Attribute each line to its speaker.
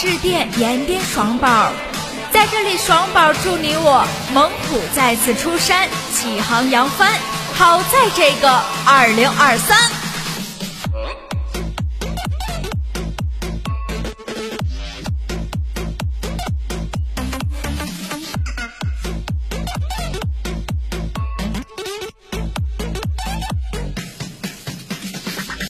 Speaker 1: 致电延边爽宝，在这里，爽宝祝你我蒙古再次出山，启航扬帆，好在这个二零二三。